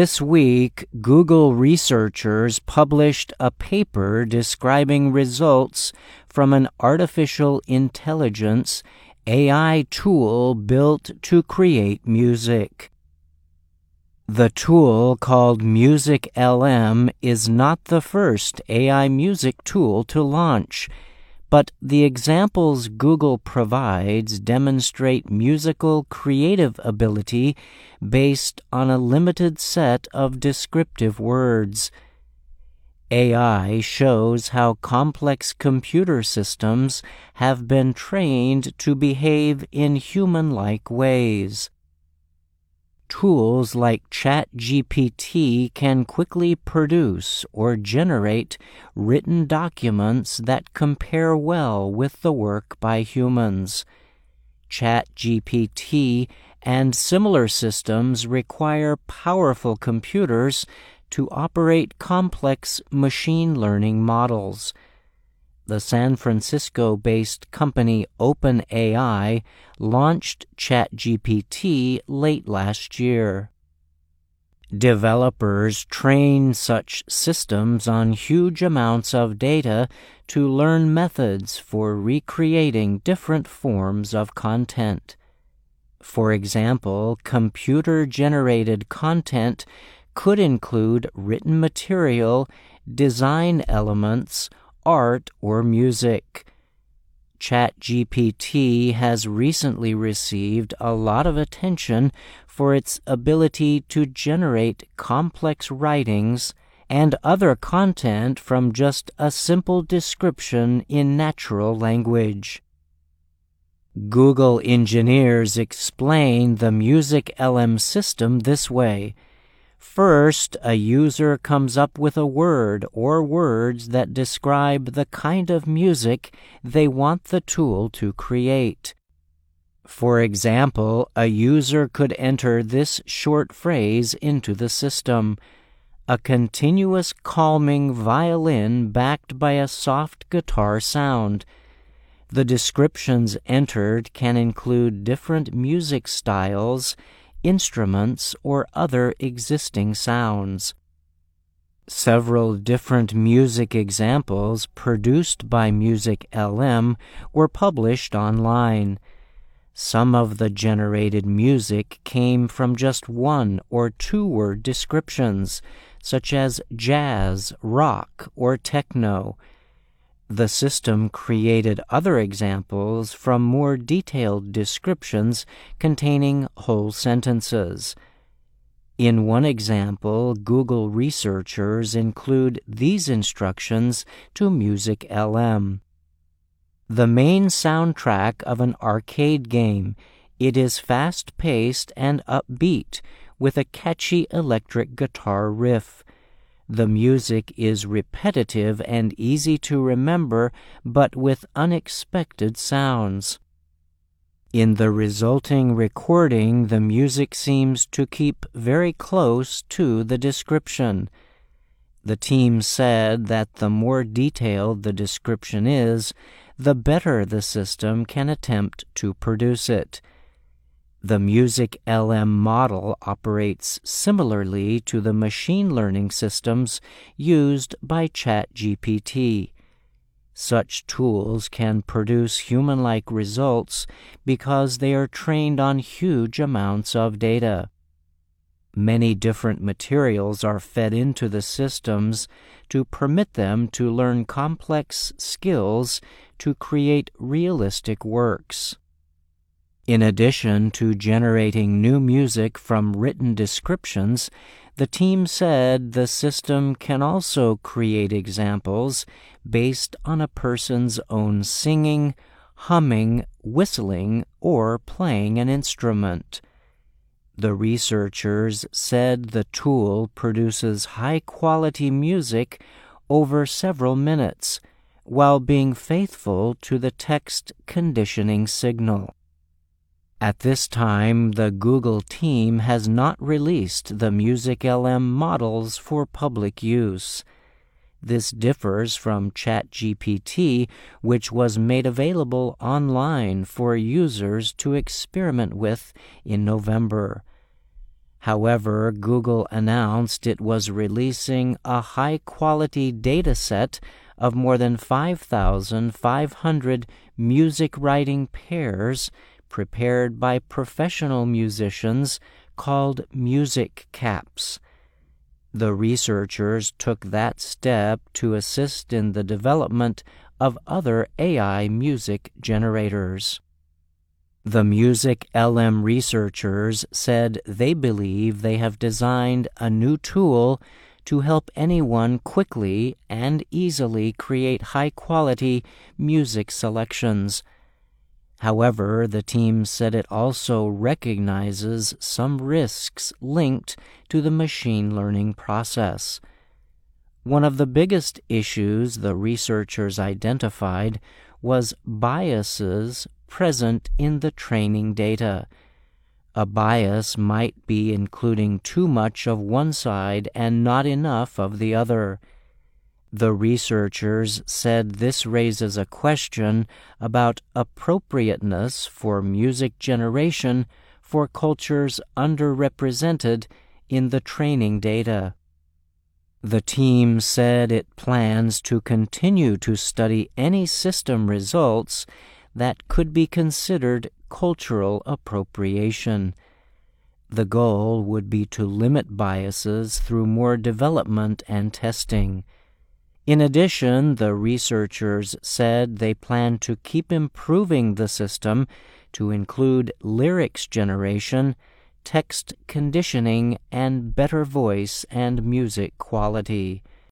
This week, Google researchers published a paper describing results from an artificial intelligence AI tool built to create music. The tool called MusicLM is not the first AI music tool to launch but the examples Google provides demonstrate musical creative ability based on a limited set of descriptive words. AI shows how complex computer systems have been trained to behave in human like ways. Tools like ChatGPT can quickly produce or generate written documents that compare well with the work by humans. ChatGPT and similar systems require powerful computers to operate complex machine learning models the San Francisco based company OpenAI launched ChatGPT late last year. Developers train such systems on huge amounts of data to learn methods for recreating different forms of content. For example, computer generated content could include written material, design elements, art or music. ChatGPT has recently received a lot of attention for its ability to generate complex writings and other content from just a simple description in natural language. Google engineers explain the MusicLM system this way. First, a user comes up with a word or words that describe the kind of music they want the tool to create. For example, a user could enter this short phrase into the system a continuous calming violin backed by a soft guitar sound. The descriptions entered can include different music styles instruments, or other existing sounds. Several different music examples produced by MusicLM were published online. Some of the generated music came from just one or two word descriptions, such as jazz, rock, or techno, the system created other examples from more detailed descriptions containing whole sentences. In one example, Google researchers include these instructions to MusicLM. The main soundtrack of an arcade game. It is fast paced and upbeat with a catchy electric guitar riff. The music is repetitive and easy to remember, but with unexpected sounds. In the resulting recording, the music seems to keep very close to the description. The team said that the more detailed the description is, the better the system can attempt to produce it. The MusicLM model operates similarly to the machine learning systems used by ChatGPT. Such tools can produce human like results because they are trained on huge amounts of data. Many different materials are fed into the systems to permit them to learn complex skills to create realistic works. In addition to generating new music from written descriptions, the team said the system can also create examples based on a person's own singing, humming, whistling, or playing an instrument. The researchers said the tool produces high quality music over several minutes while being faithful to the text conditioning signal. At this time, the Google team has not released the MusicLM models for public use. This differs from ChatGPT, which was made available online for users to experiment with in November. However, Google announced it was releasing a high quality data set of more than 5,500 music writing pairs prepared by professional musicians called MusicCaps. The researchers took that step to assist in the development of other AI music generators. The MusicLM researchers said they believe they have designed a new tool to help anyone quickly and easily create high quality music selections. However, the team said it also recognizes some risks linked to the machine learning process. One of the biggest issues the researchers identified was biases present in the training data. A bias might be including too much of one side and not enough of the other. The researchers said this raises a question about appropriateness for music generation for cultures underrepresented in the training data. The team said it plans to continue to study any system results that could be considered cultural appropriation. The goal would be to limit biases through more development and testing. In addition, the researchers said they plan to keep improving the system to include lyrics generation, text conditioning, and better voice and music quality.